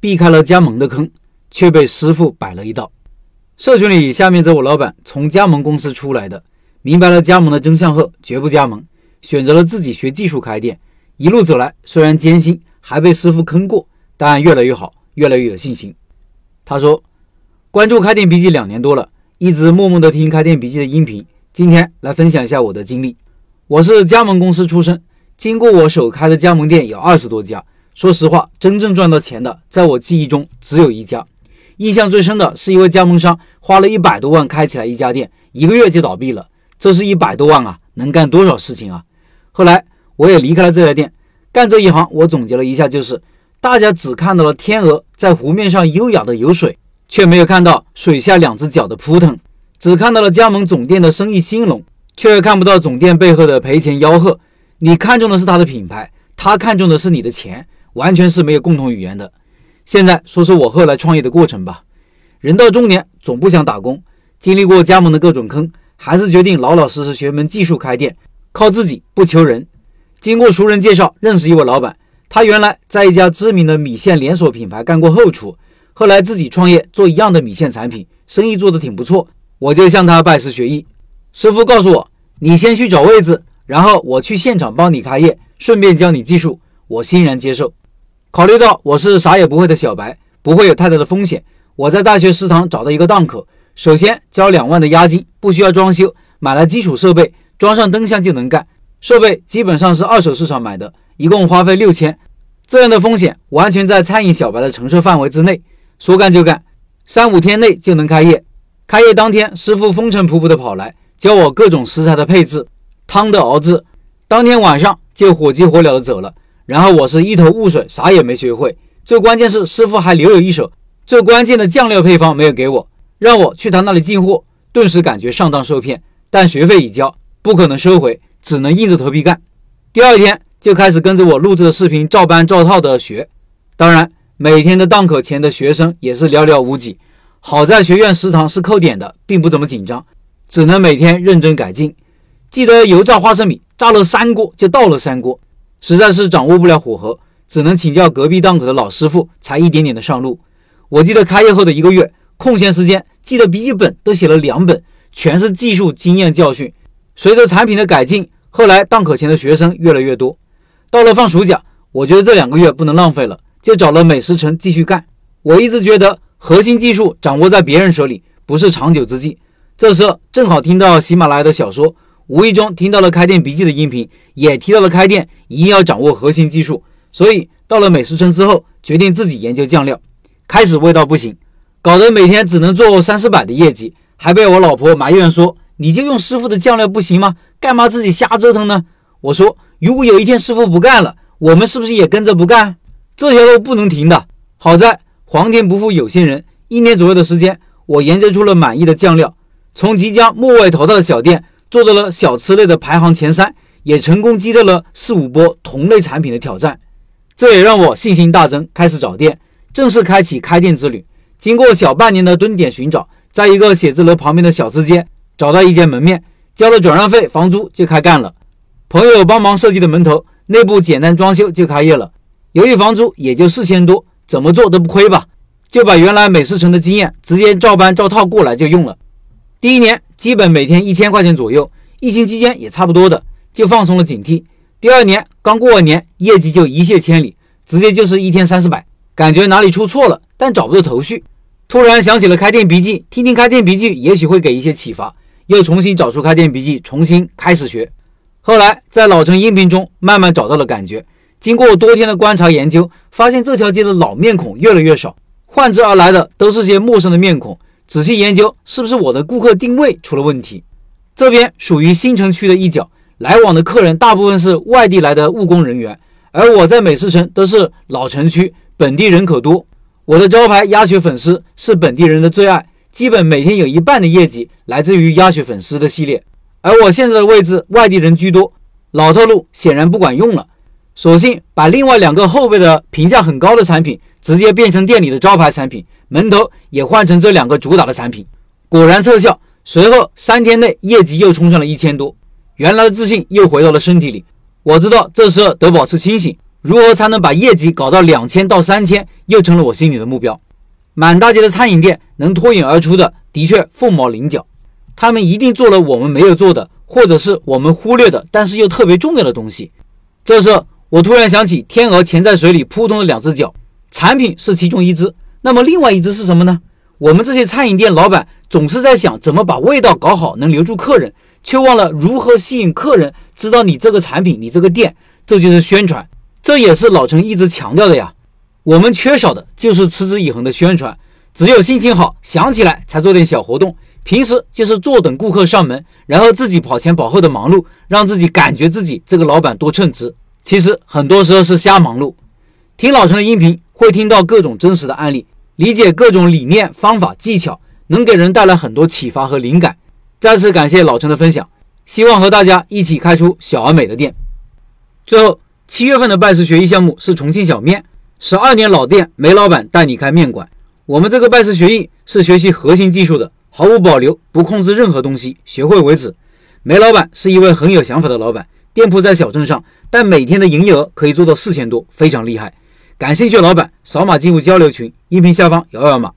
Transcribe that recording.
避开了加盟的坑，却被师傅摆了一道。社群里下面这位老板从加盟公司出来的，明白了加盟的真相后，绝不加盟，选择了自己学技术开店。一路走来，虽然艰辛，还被师傅坑过，但越来越好，越来越有信心。他说：“关注开店笔记两年多了，一直默默的听开店笔记的音频。今天来分享一下我的经历。我是加盟公司出身，经过我手开的加盟店有二十多家。说实话，真正赚到钱的，在我记忆中只有一家。印象最深的是一位加盟商花了一百多万开起来一家店，一个月就倒闭了。这是一百多万啊，能干多少事情啊？后来。”我也离开了这家店，干这一行，我总结了一下，就是大家只看到了天鹅在湖面上优雅的游水，却没有看到水下两只脚的扑腾；只看到了加盟总店的生意兴隆，却看不到总店背后的赔钱吆喝。你看中的是他的品牌，他看中的是你的钱，完全是没有共同语言的。现在说说我后来创业的过程吧。人到中年，总不想打工，经历过加盟的各种坑，还是决定老老实实学门技术开店，靠自己不求人。经过熟人介绍，认识一位老板。他原来在一家知名的米线连锁品牌干过后厨，后来自己创业做一样的米线产品，生意做得挺不错。我就向他拜师学艺。师傅告诉我：“你先去找位置，然后我去现场帮你开业，顺便教你技术。”我欣然接受。考虑到我是啥也不会的小白，不会有太大的风险，我在大学食堂找到一个档口，首先交两万的押金，不需要装修，买了基础设备，装上灯箱就能干。设备基本上是二手市场买的，一共花费六千，这样的风险完全在餐饮小白的承受范围之内。说干就干，三五天内就能开业。开业当天，师傅风尘仆仆的跑来教我各种食材的配置、汤的熬制。当天晚上就火急火燎的走了。然后我是一头雾水，啥也没学会。最关键是师傅还留有一手，最关键的酱料配方没有给我，让我去他那里进货。顿时感觉上当受骗，但学费已交，不可能收回。只能硬着头皮干，第二天就开始跟着我录制的视频照搬照套的学。当然，每天的档口前的学生也是寥寥无几。好在学院食堂是扣点的，并不怎么紧张，只能每天认真改进。记得油炸花生米，炸了三锅就倒了三锅，实在是掌握不了火候，只能请教隔壁档口的老师傅，才一点点的上路。我记得开业后的一个月，空闲时间记得笔记本都写了两本，全是技术经验教训。随着产品的改进，后来档口前的学生越来越多。到了放暑假，我觉得这两个月不能浪费了，就找了美食城继续干。我一直觉得核心技术掌握在别人手里不是长久之计。这时正好听到喜马拉雅的小说，无意中听到了开店笔记的音频，也提到了开店一定要掌握核心技术。所以到了美食城之后，决定自己研究酱料。开始味道不行，搞得每天只能做三四百的业绩，还被我老婆埋怨说。你就用师傅的酱料不行吗？干嘛自己瞎折腾呢？我说，如果有一天师傅不干了，我们是不是也跟着不干？这条路不能停的。好在皇天不负有心人，一年左右的时间，我研究出了满意的酱料，从即将末位淘汰的小店做到了小吃类的排行前三，也成功击退了四五波同类产品的挑战。这也让我信心大增，开始找店，正式开启开店之旅。经过小半年的蹲点寻找，在一个写字楼旁边的小吃街。找到一间门面，交了转让费、房租就开干了。朋友帮忙设计的门头，内部简单装修就开业了。由于房租也就四千多，怎么做都不亏吧，就把原来美食城的经验直接照搬照套过来就用了。第一年基本每天一千块钱左右，疫情期间也差不多的，就放松了警惕。第二年刚过完年，业绩就一泻千里，直接就是一天三四百，感觉哪里出错了，但找不到头绪。突然想起了开店笔记，听听开店笔记，也许会给一些启发。又重新找出开店笔记，重新开始学。后来在老陈音频中慢慢找到了感觉。经过多天的观察研究，发现这条街的老面孔越来越少，换之而来的都是些陌生的面孔。仔细研究，是不是我的顾客定位出了问题？这边属于新城区的一角，来往的客人大部分是外地来的务工人员，而我在美食城都是老城区，本地人口多。我的招牌鸭血粉丝是本地人的最爱。基本每天有一半的业绩来自于鸭血粉丝的系列，而我现在的位置外地人居多，老套路显然不管用了，索性把另外两个后辈的评价很高的产品直接变成店里的招牌产品，门头也换成这两个主打的产品，果然奏效。随后三天内业绩又冲上了一千多，原来的自信又回到了身体里。我知道这时候得保持清醒，如何才能把业绩搞到两千到三千，又成了我心里的目标。满大街的餐饮店能脱颖而出的，的确凤毛麟角。他们一定做了我们没有做的，或者是我们忽略的，但是又特别重要的东西。这时，我突然想起天鹅潜在水里扑通的两只脚，产品是其中一只，那么另外一只是什么呢？我们这些餐饮店老板总是在想怎么把味道搞好，能留住客人，却忘了如何吸引客人知道你这个产品、你这个店。这就是宣传，这也是老陈一直强调的呀。我们缺少的就是持之以恒的宣传，只有心情好，想起来才做点小活动。平时就是坐等顾客上门，然后自己跑前跑后的忙碌，让自己感觉自己这个老板多称职。其实很多时候是瞎忙碌。听老陈的音频，会听到各种真实的案例，理解各种理念、方法、技巧，能给人带来很多启发和灵感。再次感谢老陈的分享，希望和大家一起开出小而美的店。最后，七月份的拜师学艺项目是重庆小面，十二年老店，梅老板带你开面馆。我们这个拜师学艺是学习核心技术的。毫无保留，不控制任何东西，学会为止。梅老板是一位很有想法的老板，店铺在小镇上，但每天的营业额可以做到四千多，非常厉害。感兴趣的老板扫码进入交流群，音频下方有二维码。